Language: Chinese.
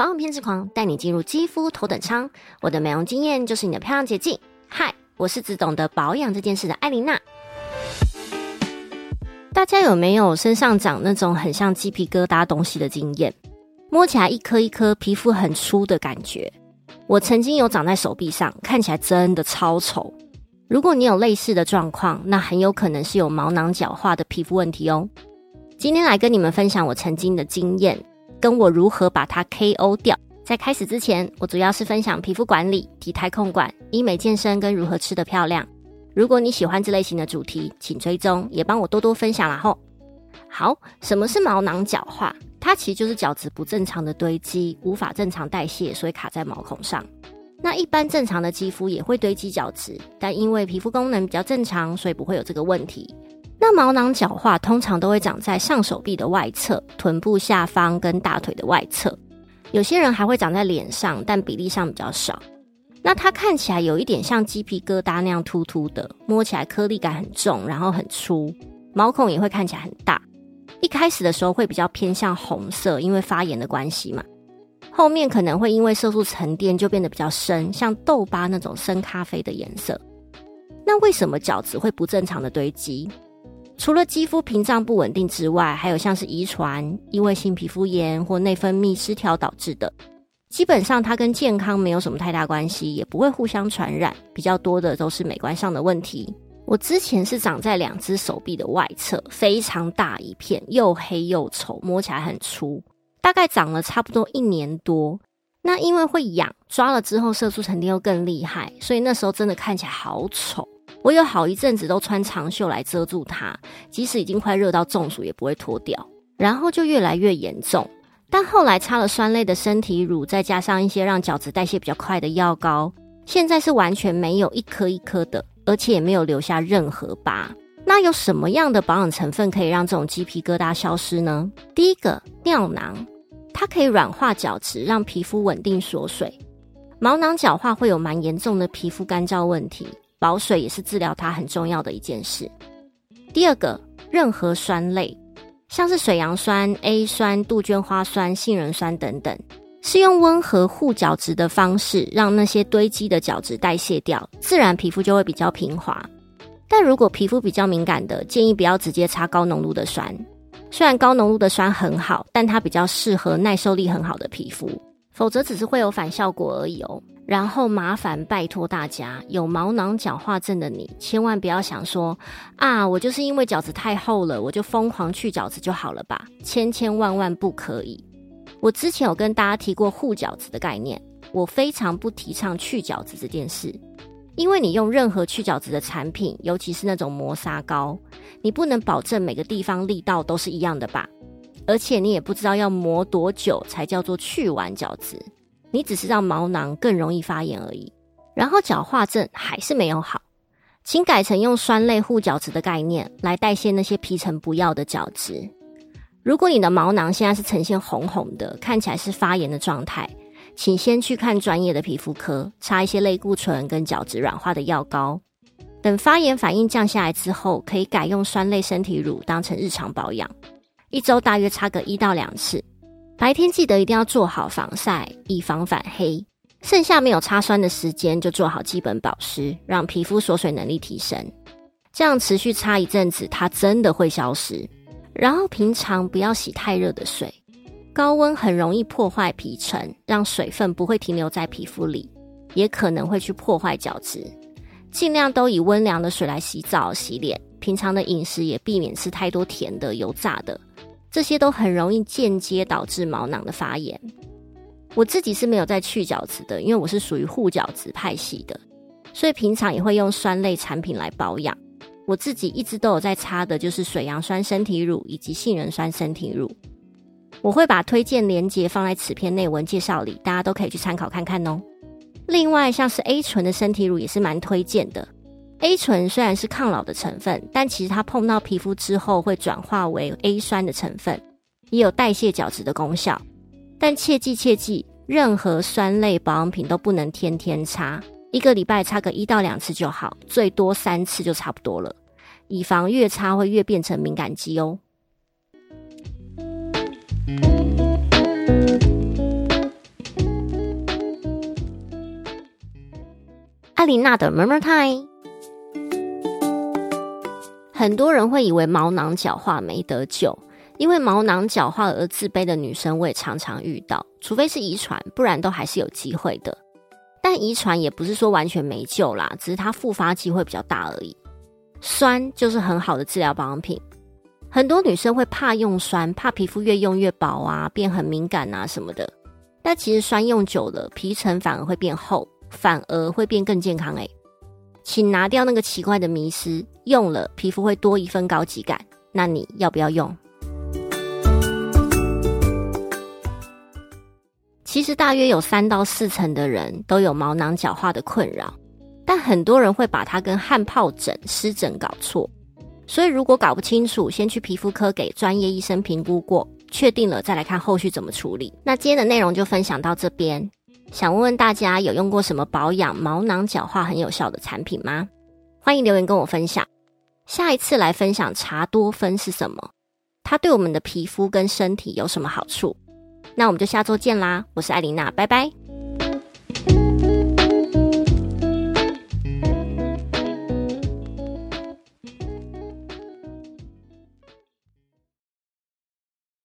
保养偏执狂，带你进入肌肤头等舱。我的美容经验就是你的漂亮捷径。嗨，我是只懂得保养这件事的艾琳娜。大家有没有身上长那种很像鸡皮疙瘩东西的经验？摸起来一颗一颗，皮肤很粗的感觉。我曾经有长在手臂上，看起来真的超丑。如果你有类似的状况，那很有可能是有毛囊角化的皮肤问题哦。今天来跟你们分享我曾经的经验，跟我如何把它 KO 掉。在开始之前，我主要是分享皮肤管理、体态控管、医美健身跟如何吃得漂亮。如果你喜欢这类型的主题，请追踪，也帮我多多分享啦吼。好，什么是毛囊角化？它其实就是角质不正常的堆积，无法正常代谢，所以卡在毛孔上。那一般正常的肌肤也会堆积角质，但因为皮肤功能比较正常，所以不会有这个问题。那毛囊角化通常都会长在上手臂的外侧、臀部下方跟大腿的外侧，有些人还会长在脸上，但比例上比较少。那它看起来有一点像鸡皮疙瘩那样突突的，摸起来颗粒感很重，然后很粗，毛孔也会看起来很大。一开始的时候会比较偏向红色，因为发炎的关系嘛。后面可能会因为色素沉淀就变得比较深，像痘疤那种深咖啡的颜色。那为什么角质会不正常的堆积？除了肌肤屏障不稳定之外，还有像是遗传、异位性皮肤炎或内分泌失调导致的。基本上它跟健康没有什么太大关系，也不会互相传染。比较多的都是美观上的问题。我之前是长在两只手臂的外侧，非常大一片，又黑又丑，摸起来很粗。大概长了差不多一年多。那因为会痒，抓了之后色素沉淀又更厉害，所以那时候真的看起来好丑。我有好一阵子都穿长袖来遮住它，即使已经快热到中暑也不会脱掉。然后就越来越严重，但后来擦了酸类的身体乳，再加上一些让角质代谢比较快的药膏，现在是完全没有一颗一颗的，而且也没有留下任何疤。那有什么样的保养成分可以让这种鸡皮疙瘩消失呢？第一个，尿囊，它可以软化角质，让皮肤稳定锁水。毛囊角化会有蛮严重的皮肤干燥问题。保水也是治疗它很重要的一件事。第二个，任何酸类，像是水杨酸、A 酸、杜鹃花酸、杏仁酸等等，是用温和护角质的方式，让那些堆积的角质代谢掉，自然皮肤就会比较平滑。但如果皮肤比较敏感的，建议不要直接擦高浓度的酸。虽然高浓度的酸很好，但它比较适合耐受力很好的皮肤，否则只是会有反效果而已哦。然后麻烦拜托大家，有毛囊角化症的你，千万不要想说啊，我就是因为角质太厚了，我就疯狂去角质就好了吧？千千万万不可以！我之前有跟大家提过护角质的概念，我非常不提倡去角质这件事，因为你用任何去角质的产品，尤其是那种磨砂膏，你不能保证每个地方力道都是一样的吧？而且你也不知道要磨多久才叫做去完角质。你只是让毛囊更容易发炎而已，然后角化症还是没有好，请改成用酸类护角质的概念来代谢那些皮层不要的角质。如果你的毛囊现在是呈现红红的，看起来是发炎的状态，请先去看专业的皮肤科，擦一些类固醇跟角质软化的药膏。等发炎反应降下来之后，可以改用酸类身体乳当成日常保养，一周大约擦个一到两次。白天记得一定要做好防晒，以防反黑。剩下没有擦酸的时间，就做好基本保湿，让皮肤锁水能力提升。这样持续擦一阵子，它真的会消失。然后平常不要洗太热的水，高温很容易破坏皮层，让水分不会停留在皮肤里，也可能会去破坏角质。尽量都以温凉的水来洗澡、洗脸。平常的饮食也避免吃太多甜的、油炸的。这些都很容易间接导致毛囊的发炎。我自己是没有在去角质的，因为我是属于护角质派系的，所以平常也会用酸类产品来保养。我自己一直都有在擦的，就是水杨酸身体乳以及杏仁酸身体乳。我会把推荐链接放在此篇内文介绍里，大家都可以去参考看看哦。另外，像是 A 醇的身体乳也是蛮推荐的。A 醇虽然是抗老的成分，但其实它碰到皮肤之后会转化为 A 酸的成分，也有代谢角质的功效。但切记切记，任何酸类保养品都不能天天擦，一个礼拜擦个一到两次就好，最多三次就差不多了，以防越擦会越变成敏感肌哦。阿琳娜的萌萌 time。很多人会以为毛囊角化没得救，因为毛囊角化而自卑的女生我也常常遇到，除非是遗传，不然都还是有机会的。但遗传也不是说完全没救啦，只是它复发机会比较大而已。酸就是很好的治疗保养品。很多女生会怕用酸，怕皮肤越用越薄啊，变很敏感啊什么的。但其实酸用久了，皮层反而会变厚，反而会变更健康诶。请拿掉那个奇怪的迷思，用了皮肤会多一份高级感。那你要不要用？其实大约有三到四成的人都有毛囊角化的困扰，但很多人会把它跟汗疱疹、湿疹搞错。所以，如果搞不清楚，先去皮肤科给专业医生评估过，确定了再来看后续怎么处理。那今天的内容就分享到这边。想问问大家，有用过什么保养毛囊角化很有效的产品吗？欢迎留言跟我分享。下一次来分享茶多酚是什么，它对我们的皮肤跟身体有什么好处？那我们就下周见啦！我是艾琳娜，拜拜。